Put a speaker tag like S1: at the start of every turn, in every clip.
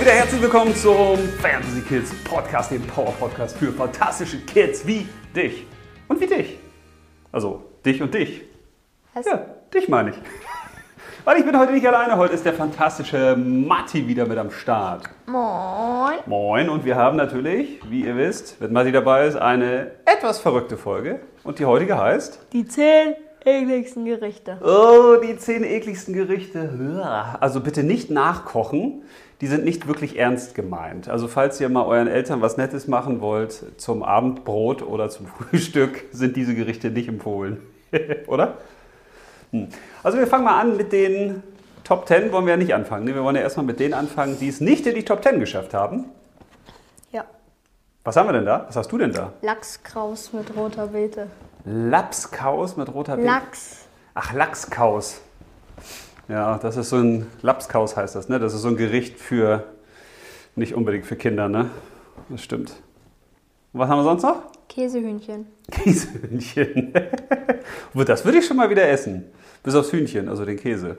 S1: und wieder herzlich willkommen zum Fantasy Kids Podcast, dem Power Podcast für fantastische Kids wie dich und wie dich. Also dich und dich.
S2: Was?
S1: Ja, dich meine ich. Weil ich bin heute nicht alleine, heute ist der fantastische Matti wieder mit am Start.
S2: Moin.
S1: Moin und wir haben natürlich, wie ihr wisst, wenn Matti dabei ist, eine etwas verrückte Folge. Und die heutige heißt
S2: Die zehn ekligsten Gerichte.
S1: Oh, die zehn ekligsten Gerichte. Also bitte nicht nachkochen. Die sind nicht wirklich ernst gemeint. Also falls ihr mal euren Eltern was Nettes machen wollt zum Abendbrot oder zum Frühstück, sind diese Gerichte nicht empfohlen. oder? Hm. Also wir fangen mal an mit den Top 10. Wollen wir ja nicht anfangen. ne? Wir wollen ja erstmal mit denen anfangen, die es nicht in die Top 10 geschafft haben.
S2: Ja.
S1: Was haben wir denn da? Was hast du denn da?
S2: Lachskraus mit roter Beete.
S1: Lapskaus mit roter Beete.
S2: Lachs.
S1: Ach, Lachskaus. Ja, das ist so ein Lapskaus heißt das, ne? Das ist so ein Gericht für nicht unbedingt für Kinder, ne? Das stimmt. Und was haben wir sonst noch?
S2: Käsehühnchen.
S1: Käsehühnchen. Das würde ich schon mal wieder essen. Bis aufs Hühnchen, also den Käse.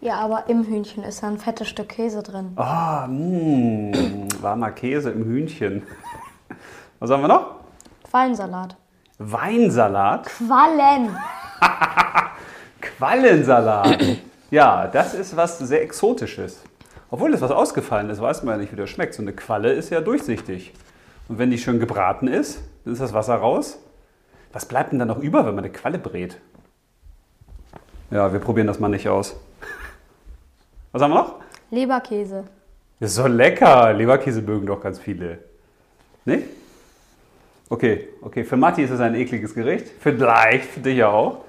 S2: Ja, aber im Hühnchen ist da ein fettes Stück Käse drin.
S1: Ah, mh, warmer Käse im Hühnchen. Was haben wir noch?
S2: Quallensalat.
S1: Weinsalat.
S2: Quallen.
S1: Quallensalat. Ja, das ist was sehr Exotisches. Obwohl das was ausgefallen ist, weiß man ja nicht, wie das schmeckt. So eine Qualle ist ja durchsichtig. Und wenn die schön gebraten ist, dann ist das Wasser raus. Was bleibt denn dann noch über, wenn man eine Qualle brät? Ja, wir probieren das mal nicht aus. Was haben wir noch?
S2: Leberkäse.
S1: Das ist so lecker. Leberkäse mögen doch ganz viele. Nicht? Okay, okay. Für Matti ist es ein ekliges Gericht. Vielleicht für dich ja auch.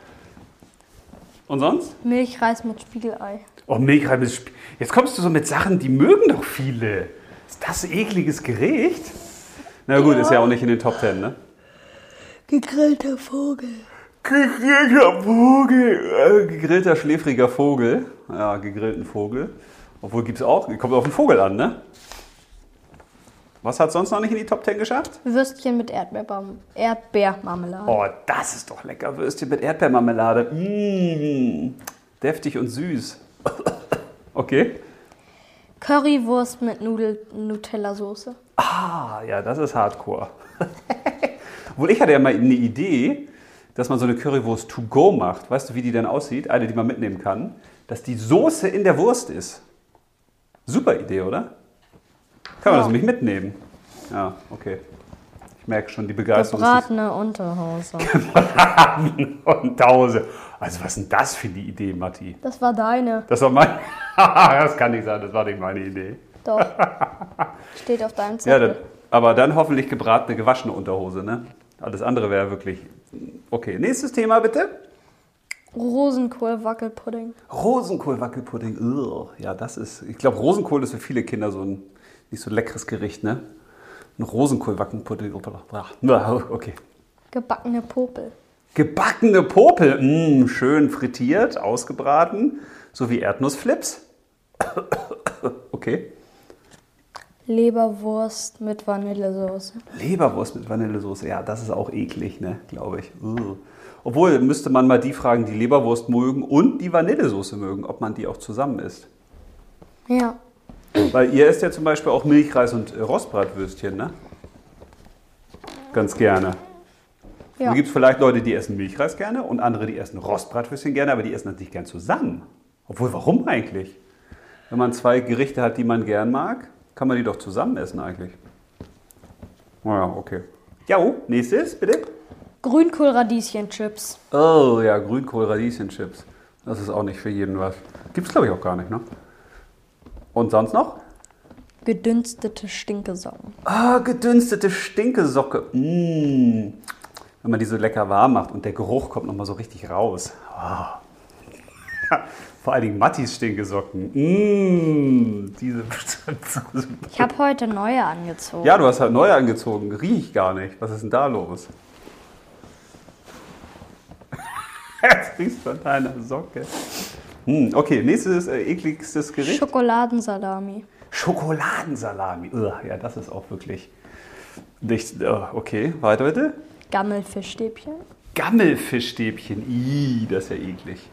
S1: Und sonst?
S2: Milchreis mit Spiegelei.
S1: Oh, Milchreis mit Sp Jetzt kommst du so mit Sachen, die mögen doch viele. Ist das ein ekliges Gericht? Na gut, ist ja auch nicht in den Top Ten, ne?
S2: Gegrillter Vogel.
S1: Gegrillter Vogel. Äh, gegrillter schläfriger Vogel. Ja, gegrillten Vogel. Obwohl gibt es auch, kommt auf den Vogel an, ne? Was hat sonst noch nicht in die Top Ten geschafft?
S2: Würstchen mit Erdbeerbaum Erdbeermarmelade.
S1: Oh, das ist doch lecker. Würstchen mit Erdbeermarmelade. Mmh. Deftig und süß. Okay.
S2: Currywurst mit Nudel Nutella-Soße.
S1: Ah, ja, das ist Hardcore. Obwohl ich hatte ja mal eine Idee, dass man so eine Currywurst to go macht. Weißt du, wie die denn aussieht? Eine, die man mitnehmen kann. Dass die Soße in der Wurst ist. Super Idee, oder? Kann man
S2: Ja.
S1: das nämlich mitnehmen? Ja, okay. Ich merke schon die Begeisterung. ist
S2: Gebratene Unterhose.
S1: Und Tause. Also, was ist denn das für eine Idee, Matti?
S2: Das war deine.
S1: Das war mein. das kann nicht sein, das war nicht meine Idee.
S2: Doch. Steht auf deinem
S1: Ja,
S2: Zettel.
S1: dann, aber dann hoffentlich gebratene, gewaschene Unterhose, ne? Alles andere wäre wirklich. Okay, nächstes Thema bitte.
S2: Rosenkohl-Wackelpudding.
S1: Rosenkohl-Wackelpudding. Ja, das ist. Ich glaube, Rosenkohl ist für viele Kinder so ein nicht so leckeres Gericht, ne? Ein Rosenkohl-Wackelpudding. Ja, Okay.
S2: Gebackene Popel.
S1: Gebackene Popel. Mm, schön frittiert, ausgebraten. So wie Erdnussflips. Okay.
S2: Leberwurst mit Vanillesoße.
S1: Leberwurst mit Vanillesoße, ja, das ist auch eklig, ne, glaube ich. Ugh. Obwohl, müsste man mal die fragen, die Leberwurst mögen und die Vanillesoße mögen, ob man die auch zusammen isst.
S2: Ja.
S1: Weil ihr esst ja zum Beispiel auch Milchreis und äh, Rostbratwürstchen, ne? Ganz gerne.
S2: Ja.
S1: Da gibt es vielleicht Leute, die essen Milchreis gerne und andere, die essen Rostbratwürstchen gerne, aber die essen das nicht gern zusammen. Obwohl, warum eigentlich? Wenn man zwei Gerichte hat, die man gern mag, kann man die doch zusammen essen eigentlich. Naja, okay. Ja, oh, nächstes, bitte.
S2: Grünkohl-Radieschen-Chips.
S1: Oh ja, Grünkohl-Radieschen-Chips. Das ist auch nicht für jeden was. Gibt es, glaube ich, auch gar nicht, ne? Und sonst noch?
S2: Gedünstete Stinkesocken.
S1: Ah, gedünstete Stinkesocke. Mmh. Wenn man die so lecker warm macht und der Geruch kommt nochmal so richtig raus. Ah. Vor allen Dingen Mattis Stinkesocken. Mmh. Diese
S2: Ich habe heute neue angezogen.
S1: Ja, du hast halt neue angezogen. Riech ich gar nicht. Was ist denn da los? Jetzt riechst du an deiner Socke. Hm, okay, nächstes äh, ekligstes Gericht.
S2: Schokoladensalami.
S1: Schokoladensalami. Ugh, ja, das ist auch wirklich nicht. oh, okay, weiter bitte.
S2: Gammelfischstäbchen.
S1: Gammelfischstäbchen. Ih, das ist ja eklig.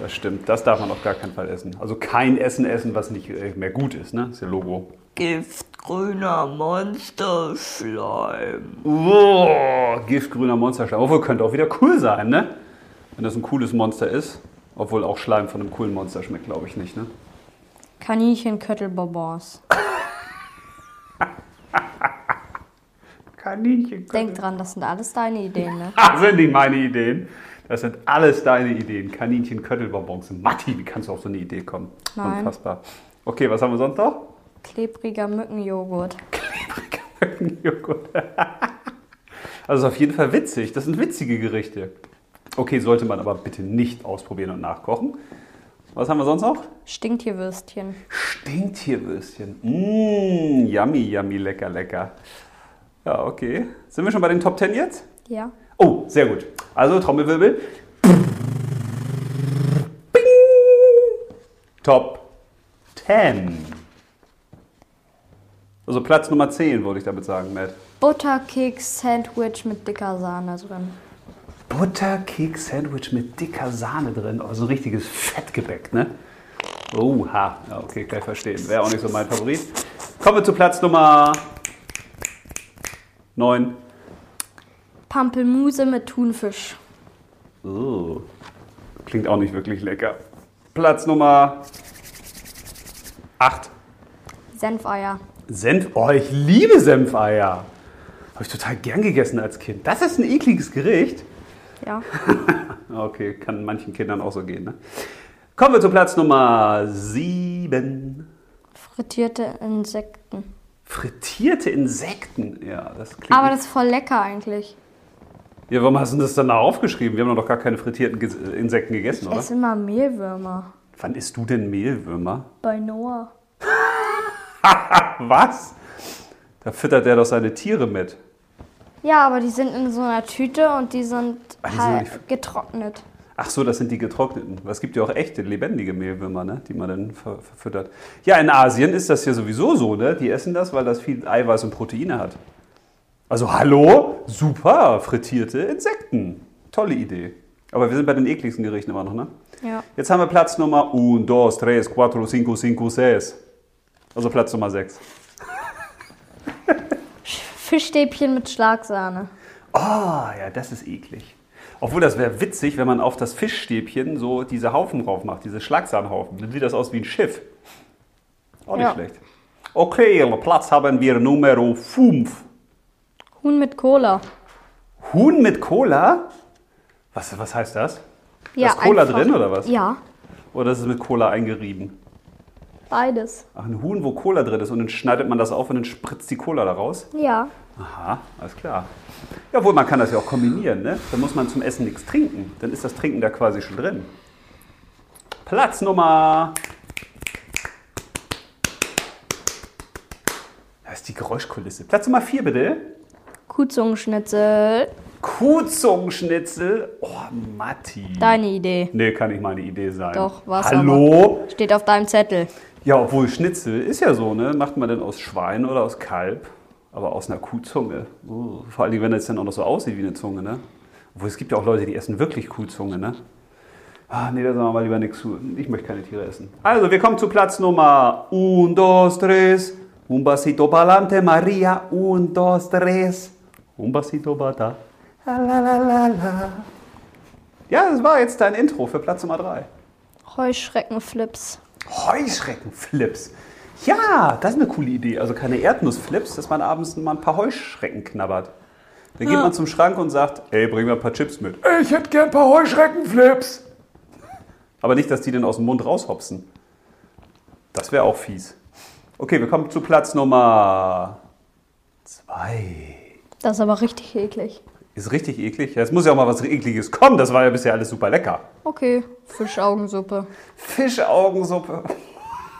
S1: Das stimmt, das darf man auf gar keinen Fall essen. Also kein Essen essen, was nicht äh, mehr gut ist, ne? Das ist ja Logo.
S3: Giftgrüner Monsterschleim.
S1: Oh, giftgrüner Monsterschleim. Obwohl könnte auch wieder cool sein, ne? Wenn das ein cooles Monster ist. Obwohl auch Schleim von einem coolen Monster schmeckt, glaube ich nicht, ne?
S2: Kaninchenköttelbonbons.
S1: Kaninchen.
S2: Denk dran, das sind alles deine Ideen, ne?
S1: Das sind nicht meine Ideen. Das sind alles deine Ideen. Kaninchen, Köttelbonbons. Matti, wie kannst du auf so eine Idee kommen?
S2: Nein.
S1: Unfassbar. Okay, was haben wir sonst noch?
S2: Klebriger Mückenjoghurt.
S1: Joghurt. Also ist auf jeden Fall witzig. Das sind witzige Gerichte. Okay, sollte man aber bitte nicht ausprobieren und nachkochen. Was haben wir sonst noch?
S2: Stinktierwürstchen.
S1: Stinktierwürstchen. Mmh, yummy, yummy, lecker, lecker. Ja, okay. Sind wir schon bei den Top 10 jetzt?
S2: Ja.
S1: Oh, sehr gut. Also Trommelwirbel. Bing. Top 10. Also Platz Nummer 10, wollte ich damit sagen, Matt.
S2: Butterkeks-Sandwich mit dicker Sahne drin.
S1: Butterkeks-Sandwich mit dicker Sahne drin. Also ein richtiges Fettgebäck, ne? Oha. Ja, okay, kann ich verstehen. Wäre auch nicht so mein Favorit. Kommen wir zu Platz Nummer 9.
S2: Pampelmuse mit Thunfisch.
S1: Oh. Klingt auch nicht wirklich lecker. Platz Nummer 8.
S2: Senfeier.
S1: Senf. Oh, ich liebe Senfeier. Habe ich total gern gegessen als Kind. Das ist ein ekliges Gericht.
S2: Ja.
S1: Okay, kann manchen Kindern auch so gehen. Ne? Kommen wir zu Platz Nummer 7.
S2: Frittierte Insekten.
S1: Frittierte Insekten. Ja, das klingt.
S2: Aber das ist voll lecker eigentlich.
S1: ja, warum hast du das dann da aufgeschrieben? Wir haben doch gar keine frittierten Ge Insekten gegessen,
S2: Ich
S1: oder?
S2: esse immer Mehlwürmer.
S1: Wann isst du denn Mehlwürmer?
S2: Bei Noah.
S1: Was? Da füttert der doch seine Tiere mit.
S2: Ja, aber die sind in so einer Tüte und die sind
S1: Nicht-
S2: getrocknet.
S1: Ach so, das sind die getrockneten. Es gibt ja auch echte, lebendige Mehlwürmer, ne? die man dann ver verfüttert. Ja, in Asien ist das ja sowieso so. Ne? Die essen das, weil das viel Eiweiß und Proteine hat. Also hallo, super, frittierte Insekten. Tolle Idee. Aber wir sind bei den ekligsten Gerichten immer noch, ne?
S2: Ja.
S1: Jetzt haben wir Platz Nummer 1, 2, 3, 4, 5, 5, 6. Also Platz Nummer 6.
S2: Fischstäbchen mit Schlagsahne.
S1: Oh, ja, das ist eklig. Obwohl, das wäre witzig, wenn man auf das Fischstäbchen so diese Haufen drauf macht, diese Schlagsahnhaufen. Dann sieht das aus wie ein Schiff. Auch nicht
S2: Ja.
S1: schlecht. Okay, Platz haben wir Nummer 5.
S2: Huhn mit Cola.
S1: Huhn mit Cola? Was, was heißt das?
S2: Ja,
S1: ist Cola
S2: einfach-
S1: drin oder was?
S2: Ja,
S1: Oder ist es mit Cola eingerieben?
S2: beides.
S1: Ach, ein Huhn, wo Cola drin ist und dann schneidet man das auf und dann spritzt die Cola da raus?
S2: Ja.
S1: Aha, alles klar. Ja, wohl, man kann das ja auch kombinieren, ne? Dann muss man zum Essen nichts trinken. Dann ist das Trinken da quasi schon drin. Platz Nummer. Das ist die Geräuschkulisse. Platz Nummer 4, bitte.
S2: Kuhzungenschnitzel.
S1: Kuhzungenschnitzel. Oh, Matti.
S2: Deine Idee.
S1: Nee, kann nicht meine Idee sein.
S2: Doch, was
S1: Hallo?
S2: Steht auf deinem Zettel.
S1: Ja, obwohl Schnitzel ist ja so, ne? Macht man denn aus Schwein oder aus Kalb? Aber aus einer Kuhzunge. Uh, vor allem, wenn es dann auch noch so aussieht wie eine Zunge, ne? Obwohl es gibt ja auch Leute, die essen wirklich Kuhzunge, ne? Ah, nee, da sagen wir mal lieber nichts zu. Ich möchte keine Tiere essen. Also, wir kommen zu Platz Nummer 1, 2, 3. Un basito pa'lante, Maria. Un, dos, tres. Un basito bata. La, la, la, la, la. Ja, das war jetzt dein Intro für Platz Nummer 3.
S2: Heuschreckenflips.
S1: Heuschreckenflips. Ja, das ist eine coole Idee. Also keine Erdnussflips, dass man abends mal ein paar Heuschrecken knabbert. Dann geht man zum Schrank und sagt, ey, bring mir ein paar Chips mit. Ich hätte gern ein paar Heuschreckenflips. Aber nicht, dass die dann aus dem Mund raushopsen. Das wäre auch fies. Okay, wir kommen zu Platz Nummer zwei.
S2: Das ist aber richtig eklig.
S1: Ist richtig eklig. Ja, es muss ja auch mal was Ekliges kommen. Das war ja bisher alles super lecker.
S2: Okay, Fischaugensuppe.
S1: Fischaugensuppe.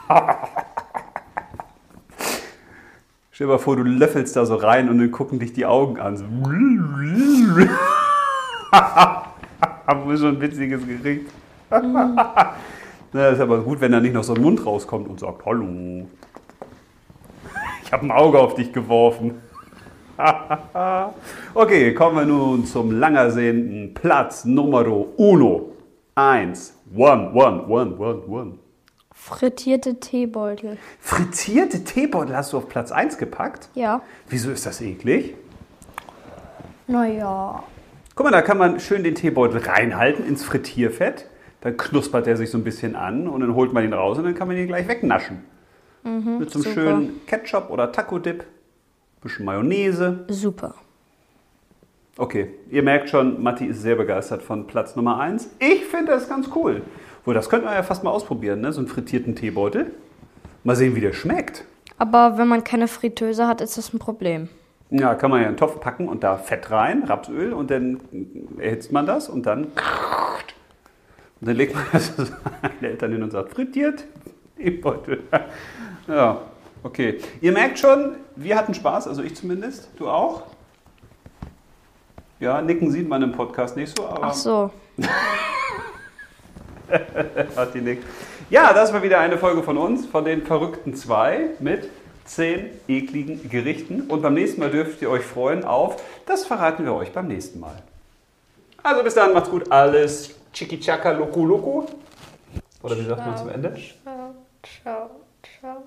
S1: Stell dir mal vor, du löffelst da so rein und dann gucken dich die Augen an. So. Aber schon ein witziges Gericht. Na, ist aber gut, wenn da nicht noch so ein Mund rauskommt und sagt, hallo. Ich habe ein Auge auf dich geworfen. okay, kommen wir nun zum langersehenden Platz Nummer uno. Eins, One, one, one, one, one.
S2: Frittierte Teebeutel.
S1: Frittierte Teebeutel hast du auf Platz 1 gepackt?
S2: Ja.
S1: Wieso ist das eklig?
S2: Naja.
S1: Guck mal, da kann man schön den Teebeutel reinhalten ins Frittierfett. Dann knuspert er sich so ein bisschen an und dann holt man ihn raus und dann kann man ihn gleich wegnaschen. Mit so einem
S2: super.
S1: schönen Ketchup oder Taco-Dip. Bisschen Mayonnaise.
S2: Super.
S1: Okay, ihr merkt schon, Matti ist sehr begeistert von Platz Nummer 1. Ich finde das ganz cool. Wohl, das könnte man ja fast mal ausprobieren, ne? so einen frittierten Teebeutel. Mal sehen, wie der schmeckt.
S2: Aber wenn man keine Fritteuse hat, ist das ein Problem.
S1: Ja, kann man ja in einen Topf packen und da Fett rein, Rapsöl und dann erhitzt man das und dann und dann legt man das den Eltern hin und sagt, frittiert Teebeutel. Ja, okay. Ihr merkt schon, wir hatten Spaß, also ich zumindest. Du auch? Ja, nicken sieht man im Podcast nicht so, aber
S2: Ach so.
S1: hat die nickt. Ja, das war wieder eine Folge von uns, von den verrückten zwei mit zehn ekligen Gerichten. Und beim nächsten Mal dürft ihr euch freuen auf, das verraten wir euch beim nächsten Mal. Also bis dann, macht's gut, alles Chikichaka Loku Loku. Oder wie sagt man zum Ende?
S2: Ciao, ciao, ciao.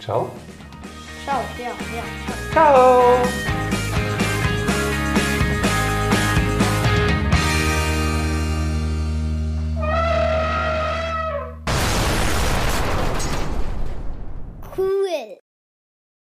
S1: Ciao.
S2: Ciao, ja, ja.
S1: Ciao.